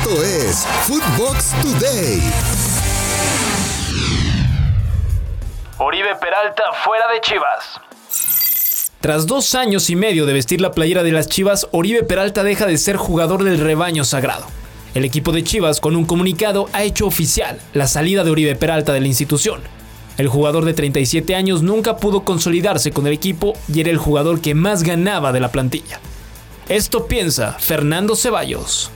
Esto es Footbox Today. Oribe Peralta fuera de Chivas. Tras dos años y medio de vestir la playera de las Chivas, Oribe Peralta deja de ser jugador del rebaño sagrado. El equipo de Chivas, con un comunicado, ha hecho oficial la salida de Oribe Peralta de la institución. El jugador de 37 años nunca pudo consolidarse con el equipo y era el jugador que más ganaba de la plantilla. Esto piensa Fernando Ceballos.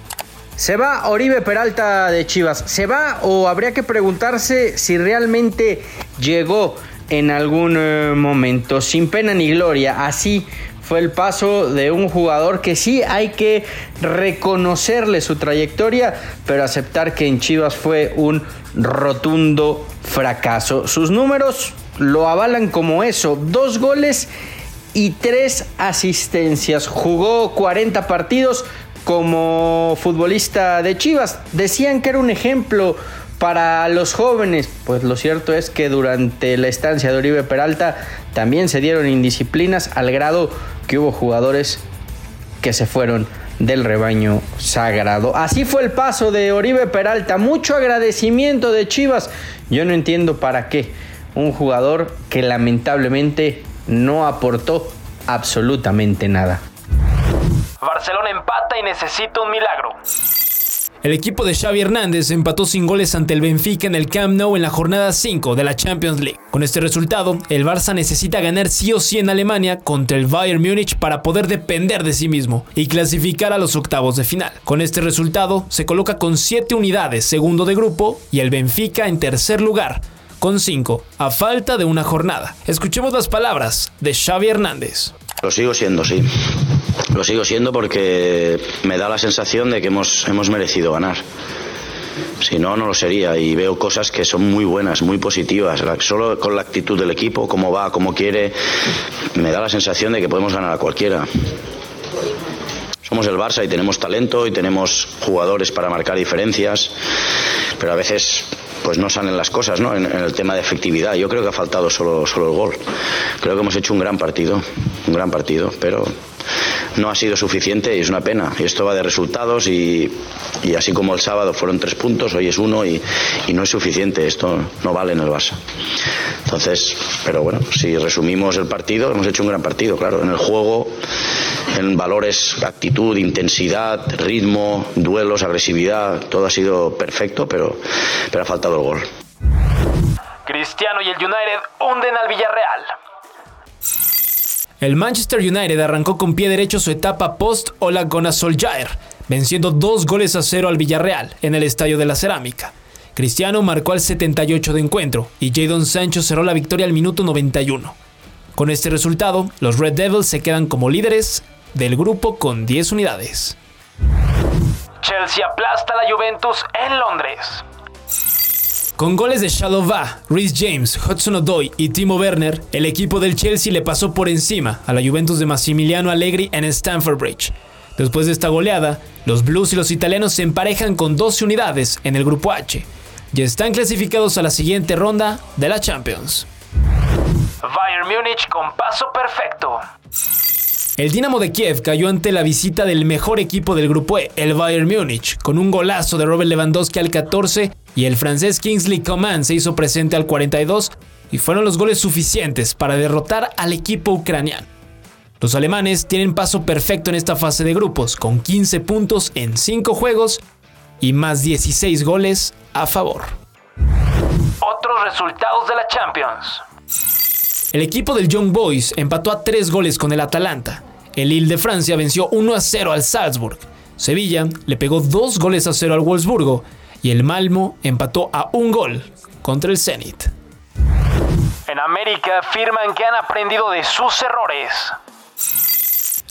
¿Se va Oribe Peralta de Chivas? ¿Se va o habría que preguntarse si realmente llegó en algún eh, momento sin pena ni gloria? Así fue el paso de un jugador que sí hay que reconocerle su trayectoria, pero aceptar que en Chivas fue un rotundo fracaso. Sus números lo avalan como eso, dos goles y tres asistencias. Jugó 40 partidos como futbolista de Chivas. Decían que era un ejemplo para los jóvenes. Pues lo cierto es que durante la estancia de Oribe Peralta también se dieron indisciplinas al grado que hubo jugadores que se fueron del rebaño sagrado. Así fue el paso de Oribe Peralta. Mucho agradecimiento de Chivas. Yo no entiendo para qué. Un jugador que lamentablemente no aportó absolutamente nada. Barcelona empata y necesita un milagro. El equipo de Xavi Hernández empató sin goles ante el Benfica en el Camp Nou en la jornada 5 de la Champions League. Con este resultado, el Barça necesita ganar sí o sí en Alemania contra el Bayern Múnich para poder depender de sí mismo y clasificar a los octavos de final. Con este resultado, se coloca con 7 unidades segundo de grupo y el Benfica en tercer lugar con 5, a falta de una jornada. Escuchemos las palabras de Xavi Hernández. Lo sigo siendo, sí. Lo sigo siendo porque me da la sensación de que hemos, hemos merecido ganar. Si no, no lo sería. Y veo cosas que son muy buenas, muy positivas. Solo con la actitud del equipo, cómo va, cómo quiere, me da la sensación de que podemos ganar a cualquiera. Somos el Barça y tenemos talento y tenemos jugadores para marcar diferencias, pero a veces pues no salen las cosas ¿no? En, el tema de efectividad. Yo creo que ha faltado solo, solo el gol. Creo que hemos hecho un gran partido, un gran partido, pero no ha sido suficiente y es una pena. Y esto va de resultados y, así como el sábado fueron tres puntos, hoy es uno y, no es suficiente. Esto no vale en el Barça. Entonces, pero bueno, si resumimos el partido, hemos hecho un gran partido, claro. En el juego, en valores, actitud, intensidad, ritmo, duelos, agresividad, todo ha sido perfecto, pero, pero ha faltado el gol. Cristiano y el United hunden al Villarreal. El Manchester United arrancó con pie derecho su etapa post Ola Solskjaer, venciendo dos goles a cero al Villarreal en el Estadio de la Cerámica. Cristiano marcó al 78 de encuentro y Jadon Sancho cerró la victoria al minuto 91. Con este resultado, los Red Devils se quedan como líderes del grupo con 10 unidades. Chelsea aplasta a la Juventus en Londres. Con goles de Shalova, Rhys James, Hudson Odoi y Timo Werner, el equipo del Chelsea le pasó por encima a la Juventus de Massimiliano Allegri en Stamford Bridge. Después de esta goleada, los Blues y los italianos se emparejan con 12 unidades en el grupo H y están clasificados a la siguiente ronda de la Champions. Bayern Múnich con paso perfecto. El Dinamo de Kiev cayó ante la visita del mejor equipo del grupo E, el Bayern Múnich, con un golazo de Robert Lewandowski al 14 y el francés Kingsley Coman se hizo presente al 42 y fueron los goles suficientes para derrotar al equipo ucraniano. Los alemanes tienen paso perfecto en esta fase de grupos, con 15 puntos en 5 juegos y más 16 goles a favor. Otros resultados de la Champions. El equipo del Young Boys empató a 3 goles con el Atalanta. El Lille de Francia venció 1 a 0 al Salzburg. Sevilla le pegó 2 goles a 0 al Wolfsburgo y el Malmo empató a un gol contra el Zenit. En América afirman que han aprendido de sus errores.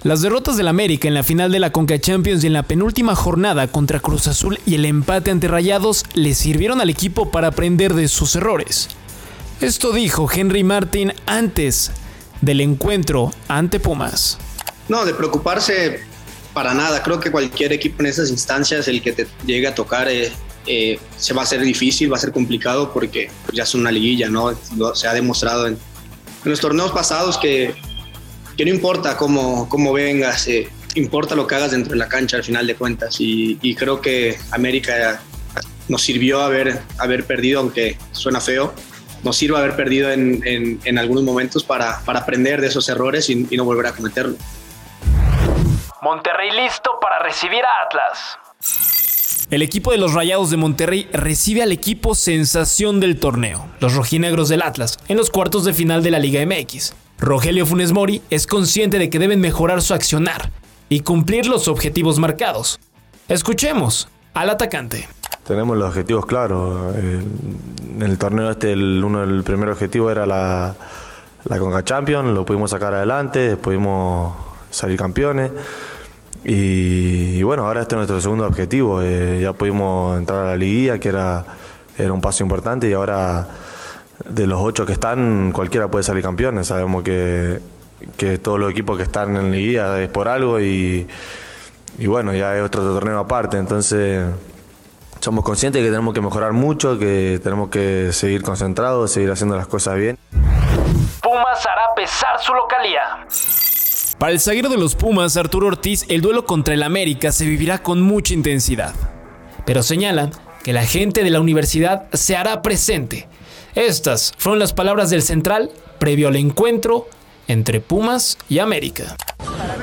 Las derrotas del América en la final de la Conca Champions y en la penúltima jornada contra Cruz Azul y el empate ante Rayados le sirvieron al equipo para aprender de sus errores. Esto dijo Henry Martin antes del encuentro ante Pumas. No, de preocuparse para nada. Creo que cualquier equipo en esas instancias, el que te llegue a tocar, eh, eh, se va a hacer difícil, va a ser complicado porque ya es una liguilla, ¿no? Se ha demostrado en, los torneos pasados que, que no importa cómo, cómo vengas, eh, importa lo que hagas dentro de la cancha al final de cuentas. Y, creo que América nos sirvió haber, haber perdido, aunque suena feo, nos sirve haber perdido en, en, algunos momentos para, para, aprender de esos errores y, y no volver a cometerlo. Monterrey listo para recibir a Atlas. El equipo de los Rayados de Monterrey recibe al equipo sensación del torneo, los rojinegros del Atlas, en los cuartos de final de la Liga MX. Rogelio Funes Mori es consciente de que deben mejorar su accionar y cumplir los objetivos marcados. Escuchemos al atacante. Tenemos los objetivos claros. En el torneo este, el, uno, el primer objetivo era la, la Conca Champions, lo pudimos sacar adelante, pudimos salir campeones. Y, bueno, ahora este es nuestro segundo objetivo. Eh, ya pudimos entrar a la liguilla, que era, era un paso importante, y ahora de los ocho que están, cualquiera puede salir campeón. Sabemos que, que todos los equipos que están en la liguilla es por algo y, y bueno, ya es otro torneo aparte. Entonces somos conscientes de que tenemos que mejorar mucho, que tenemos que seguir concentrados, seguir haciendo las cosas bien. Pumas hará pesar su localía. Para el zaguero de los Pumas, Arturo Ortiz, el duelo contra el América se vivirá con mucha intensidad. Pero señalan que la gente de la universidad se hará presente. Estas fueron las palabras del central previo al encuentro entre Pumas y América.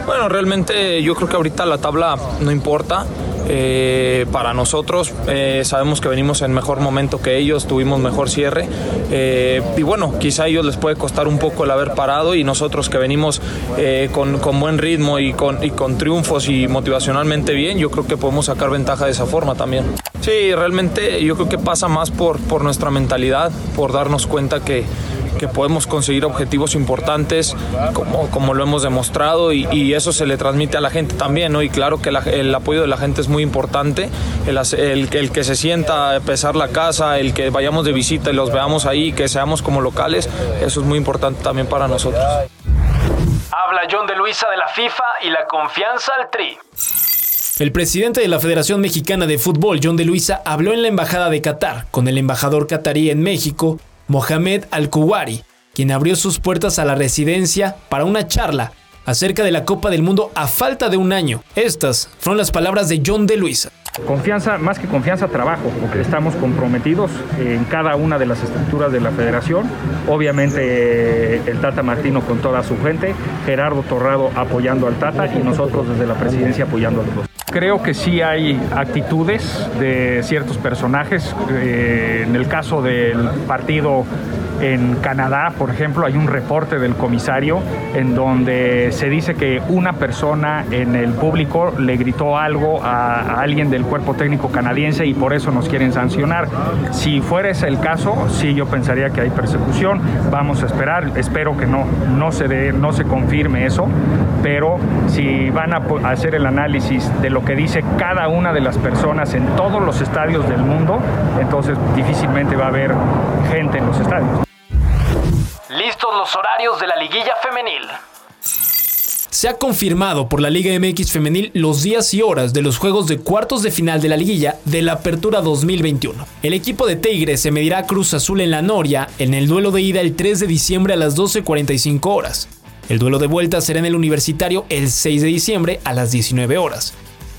Bueno, realmente yo creo que ahorita la tabla no importa. Eh, para nosotros eh, sabemos que venimos en mejor momento que ellos, tuvimos mejor cierre eh, y bueno, quizá a ellos les puede costar un poco el haber parado y nosotros que venimos con, buen ritmo y con, triunfos y motivacionalmente bien, yo creo que podemos sacar ventaja de esa forma también. Sí, realmente yo creo que pasa más por nuestra mentalidad, por darnos cuenta que que podemos conseguir objetivos importantes como, como lo hemos demostrado y, eso se le transmite a la gente también, ¿no? Y claro que el apoyo de la gente es muy importante, el, el, que se sienta a pesar la casa, el que vayamos de visita y los veamos ahí, que seamos como locales, eso es muy importante también para nosotros. Habla John de Luisa de la FIFA y la confianza al Tri. El presidente de la Federación Mexicana de Fútbol, John de Luisa, habló en la Embajada de Qatar con el embajador catarí en México Mohamed Al-Kuwari, quien abrió sus puertas a la residencia para una charla acerca de la Copa del Mundo a falta de un año. Estas fueron las palabras de John de Luisa. Confianza, más que confianza, trabajo, porque estamos comprometidos en cada una de las estructuras de la federación. Obviamente el Tata Martino con toda su gente, Gerardo Torrado apoyando al Tata y nosotros desde la presidencia apoyando a los dos. Creo que sí hay actitudes de ciertos personajes. Eh, en el caso del partido en Canadá, por ejemplo, hay un reporte del comisario en donde se dice que una persona en el público le gritó algo a, alguien del cuerpo técnico canadiense y por eso nos quieren sancionar. Si fuera ese el caso, sí yo pensaría que hay persecución. Vamos a esperar, espero que no, no se dé, no se confirme eso, pero si van a hacer el análisis de lo que dice cada una de las personas en todos los estadios del mundo, entonces difícilmente va a haber gente en los estadios. Listos los horarios de la liguilla femenil. Se ha confirmado por la Liga MX femenil los días y horas de los juegos de cuartos de final de la liguilla de la Apertura 2021. El equipo de Tigres se medirá a Cruz Azul en la Noria en el duelo de ida el 3 de diciembre a las 12.45 horas. El duelo de vuelta será en el Universitario el 6 de diciembre a las 19 horas.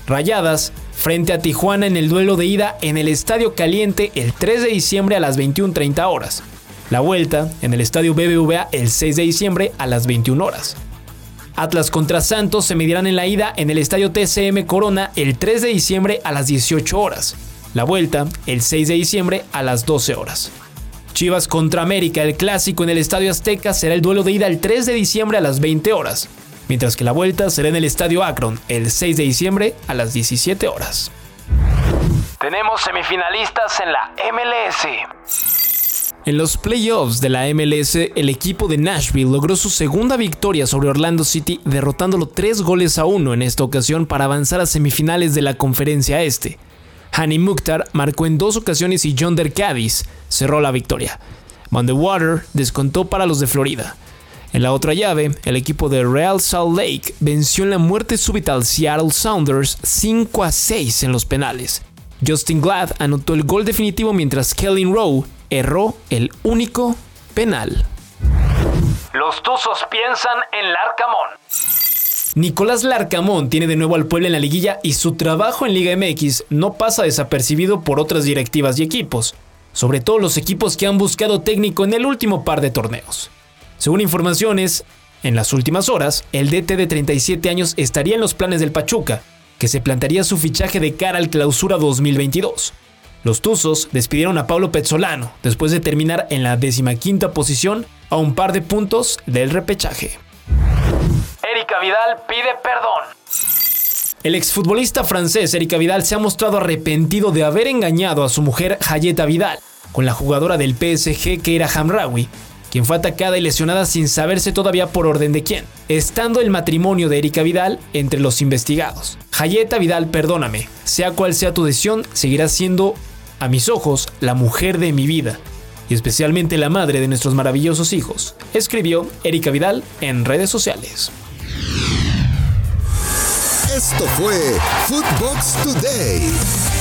Rayadas frente a Tijuana en el duelo de ida en el Estadio Caliente el 3 de diciembre a las 21.30 horas. La vuelta en el estadio BBVA el 6 de diciembre a las 21 horas. Atlas contra Santos se medirán en la ida en el estadio TCM Corona el 3 de diciembre a las 18 horas. La vuelta el 6 de diciembre a las 12 horas. Chivas contra América, el clásico en el Estadio Azteca será el duelo de ida el 3 de diciembre a las 20 horas, mientras que la vuelta será en el Estadio Akron el 6 de diciembre a las 17 horas. Tenemos semifinalistas en la MLS. En los playoffs de la MLS, el equipo de Nashville logró su segunda victoria sobre Orlando City, derrotándolo 3 goles a 1 en esta ocasión para avanzar a semifinales de la conferencia este. Hani Mukhtar marcó en dos ocasiones y John Cadiz cerró la victoria. Van Water descontó para los de Florida. En la otra llave, el equipo de Real Salt Lake venció en la muerte súbita al Seattle Sounders 5 a 6 en los penales. Justin Glad anotó el gol definitivo mientras Kellen Rowe erró el único penal. Los Tuzos piensan en Larcamón. Nicolás Larcamón tiene de nuevo al pueblo en la liguilla y su trabajo en Liga MX no pasa desapercibido por otras directivas y equipos, sobre todo los equipos que han buscado técnico en el último par de torneos. Según informaciones, en las últimas horas, el DT de 37 años estaría en los planes del Pachuca, que se plantearía su fichaje de cara al clausura 2022. Los Tuzos despidieron a Pablo Pezzolano después de terminar en la decimaquinta posición a un par de puntos del repechaje. Erika Vidal pide perdón. El exfutbolista francés Erika Vidal se ha mostrado arrepentido de haber engañado a su mujer Hayeta Vidal con la jugadora del PSG que era Hamraoui, quien fue atacada y lesionada sin saberse todavía por orden de quién, estando el matrimonio de Erika Vidal entre los investigados. Hayeta Vidal, perdóname, sea cual sea tu decisión, seguirás siendo, a mis ojos, la mujer de mi vida y especialmente la madre de nuestros maravillosos hijos, escribió Erika Vidal en redes sociales. Esto fue Footbox Today.